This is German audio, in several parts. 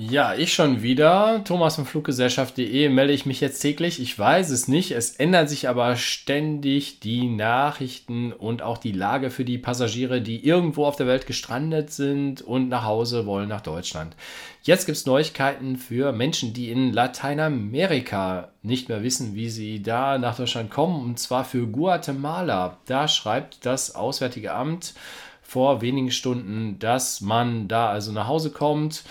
Ja, ich schon wieder. Thomas von Fluggesellschaft.de melde ich mich jetzt täglich. Ich weiß es nicht. Es ändern sich aber ständig die Nachrichten und auch die Lage für die Passagiere, die irgendwo auf der Welt gestrandet sind und nach Hause wollen, nach Deutschland. Jetzt gibt es Neuigkeiten für Menschen, die in Lateinamerika nicht mehr wissen, wie sie da nach Deutschland kommen. Und zwar für Guatemala. Da schreibt das Auswärtige Amt vor wenigen Stunden, dass man da also nach Hause kommt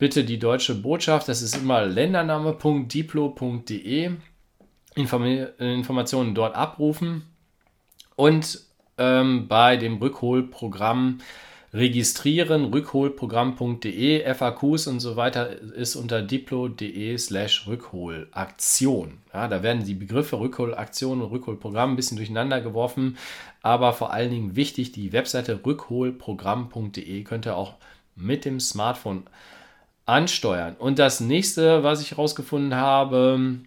bitte die deutsche Botschaft, das ist immer ländername.diplo.de, Inform Informationen dort abrufen und ähm, bei dem Rückholprogramm registrieren, rückholprogramm.de, FAQs und so weiter ist unter diplo.de slash Rückholaktion. Ja, da werden die Begriffe Rückholaktion und Rückholprogramm ein bisschen durcheinander geworfen, aber vor allen Dingen wichtig, die Webseite rückholprogramm.de könnt ihr auch mit dem Smartphone ansteuern. Und das nächste, was ich herausgefunden habe,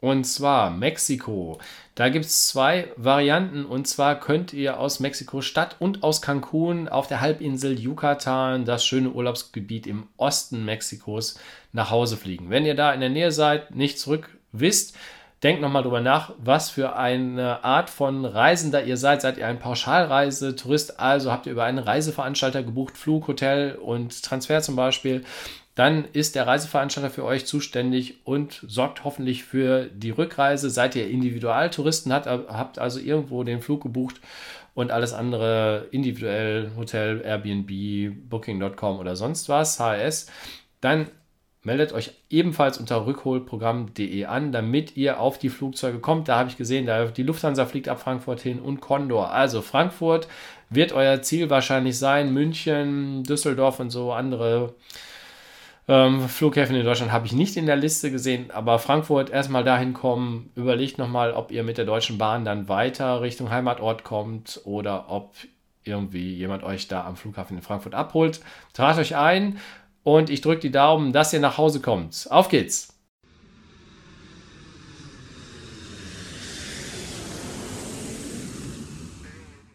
und zwar Mexiko. Da gibt es zwei Varianten. Und zwar könnt ihr aus Mexiko-Stadt und aus Cancun auf der Halbinsel Yucatan, das schöne Urlaubsgebiet im Osten Mexikos, nach Hause fliegen. Wenn ihr da in der Nähe seid, nicht zurück wisst, denkt nochmal drüber nach, was für eine Art von Reisender ihr seid. Seid ihr ein Pauschalreisetourist? Also habt ihr über einen Reiseveranstalter gebucht, Flug, Hotel und Transfer zum Beispiel? Dann ist der Reiseveranstalter für euch zuständig und sorgt hoffentlich für die Rückreise. Seid ihr Individualtouristen, habt also irgendwo den Flug gebucht und alles andere individuell, Hotel, Airbnb, Booking.com oder sonst was, HRS, dann meldet euch ebenfalls unter rückholprogramm.de an, damit ihr auf die Flugzeuge kommt. Da habe ich gesehen, da die Lufthansa fliegt ab Frankfurt hin und Condor. Also Frankfurt wird euer Ziel wahrscheinlich sein, München, Düsseldorf und so andere ähm, Flughäfen in Deutschland habe ich nicht in der Liste gesehen, aber Frankfurt erstmal dahin kommen. Überlegt nochmal, ob ihr mit der Deutschen Bahn dann weiter Richtung Heimatort kommt oder ob irgendwie jemand euch da am Flughafen in Frankfurt abholt. Tragt euch ein und ich drücke die Daumen, dass ihr nach Hause kommt. Auf geht's!